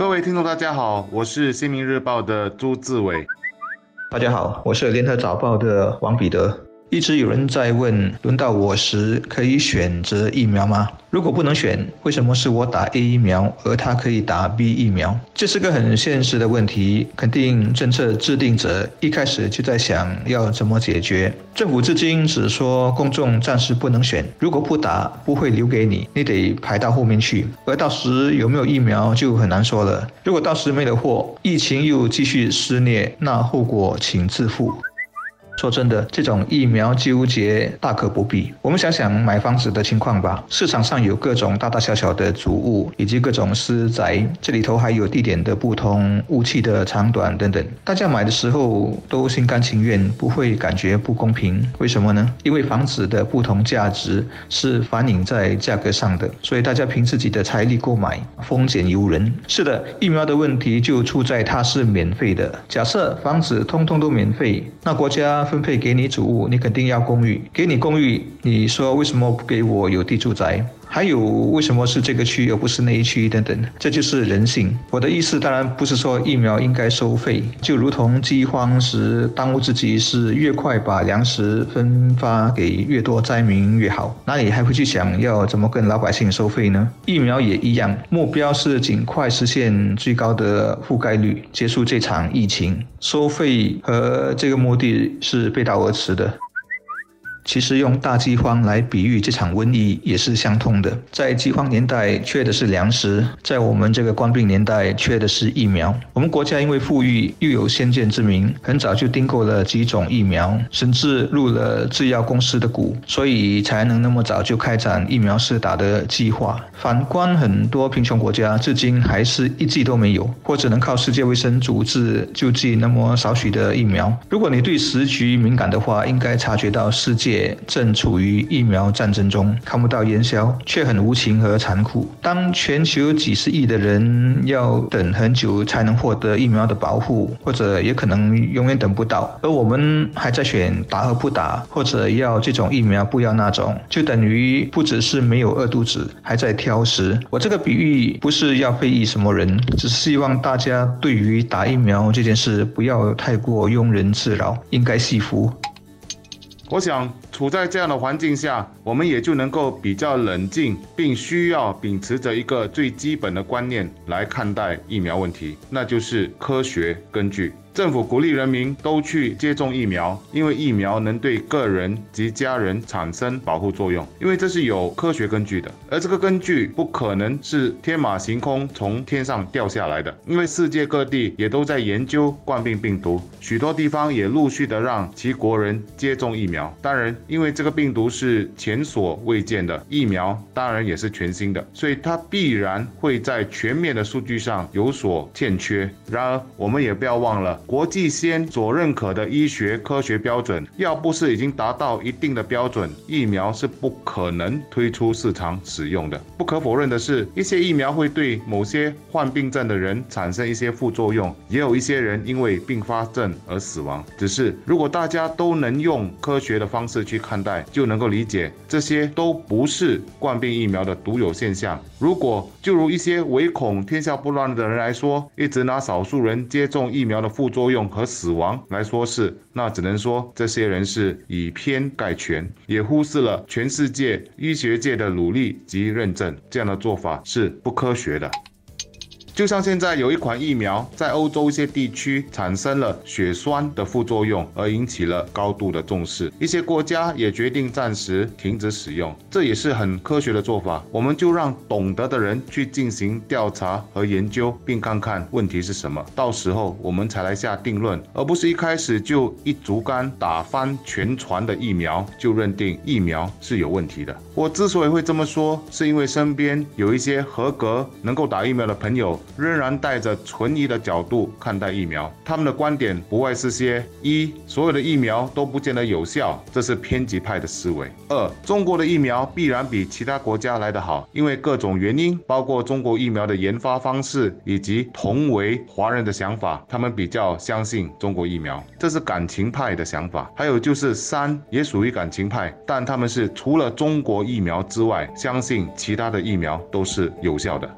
各位听众，大家好，我是《新民日报》的朱志伟。大家好，我是《联合早报》的王彼得。一直有人在问：轮到我时可以选择疫苗吗？如果不能选，为什么是我打 A 疫苗，而他可以打 B 疫苗？这是个很现实的问题，肯定政策制定者一开始就在想要怎么解决。政府至今只说公众暂时不能选，如果不打，不会留给你，你得排到后面去。而到时有没有疫苗就很难说了。如果到时没了货，疫情又继续肆虐，那后果请自负。说真的，这种疫苗纠结大可不必。我们想想买房子的情况吧，市场上有各种大大小小的主物，以及各种私宅，这里头还有地点的不同、雾气的长短等等。大家买的时候都心甘情愿，不会感觉不公平。为什么呢？因为房子的不同价值是反映在价格上的，所以大家凭自己的财力购买，风险由人。是的，疫苗的问题就出在它是免费的。假设房子通通都免费，那国家。分配给你主物，你肯定要公寓。给你公寓，你说为什么不给我有地住宅？还有为什么是这个区而不是那一区等等？这就是人性。我的意思当然不是说疫苗应该收费，就如同饥荒时当务之急是越快把粮食分发给越多灾民越好，哪里还会去想要怎么跟老百姓收费呢？疫苗也一样，目标是尽快实现最高的覆盖率，结束这场疫情。收费和这个目的是背道而驰的。其实用大饥荒来比喻这场瘟疫也是相通的。在饥荒年代缺的是粮食，在我们这个官病年代缺的是疫苗。我们国家因为富裕又有先见之明，很早就订购了几种疫苗，甚至入了制药公司的股，所以才能那么早就开展疫苗试打的计划。反观很多贫穷国家，至今还是一剂都没有，或者能靠世界卫生组织救济那么少许的疫苗。如果你对时局敏感的话，应该察觉到世界。也正处于疫苗战争中，看不到烟消，却很无情和残酷。当全球几十亿的人要等很久才能获得疫苗的保护，或者也可能永远等不到，而我们还在选打和不打，或者要这种疫苗不要那种，就等于不只是没有饿肚子，还在挑食。我这个比喻不是要非议什么人，只是希望大家对于打疫苗这件事不要太过庸人自扰，应该惜福。我想，处在这样的环境下，我们也就能够比较冷静，并需要秉持着一个最基本的观念来看待疫苗问题，那就是科学根据。政府鼓励人民都去接种疫苗，因为疫苗能对个人及家人产生保护作用，因为这是有科学根据的。而这个根据不可能是天马行空从天上掉下来的，因为世界各地也都在研究冠病病毒，许多地方也陆续的让其国人接种疫苗。当然，因为这个病毒是前所未见的，疫苗当然也是全新的，所以它必然会在全面的数据上有所欠缺。然而，我们也不要忘了。国际先所认可的医学科学标准，要不是已经达到一定的标准，疫苗是不可能推出市场使用的。不可否认的是，一些疫苗会对某些患病症的人产生一些副作用，也有一些人因为并发症而死亡。只是如果大家都能用科学的方式去看待，就能够理解这些都不是冠病疫苗的独有现象。如果就如一些唯恐天下不乱的人来说，一直拿少数人接种疫苗的副作用作用和死亡来说是，那只能说这些人是以偏概全，也忽视了全世界医学界的努力及认证，这样的做法是不科学的。就像现在有一款疫苗在欧洲一些地区产生了血栓的副作用，而引起了高度的重视，一些国家也决定暂时停止使用，这也是很科学的做法。我们就让懂得的人去进行调查和研究，并看看问题是什么，到时候我们才来下定论，而不是一开始就一竹竿打翻全船的疫苗就认定疫苗是有问题的。我之所以会这么说，是因为身边有一些合格能够打疫苗的朋友。仍然带着存疑的角度看待疫苗，他们的观点不外是些：一，所有的疫苗都不见得有效，这是偏激派的思维；二，中国的疫苗必然比其他国家来得好，因为各种原因，包括中国疫苗的研发方式以及同为华人的想法，他们比较相信中国疫苗，这是感情派的想法。还有就是三，也属于感情派，但他们是除了中国疫苗之外，相信其他的疫苗都是有效的。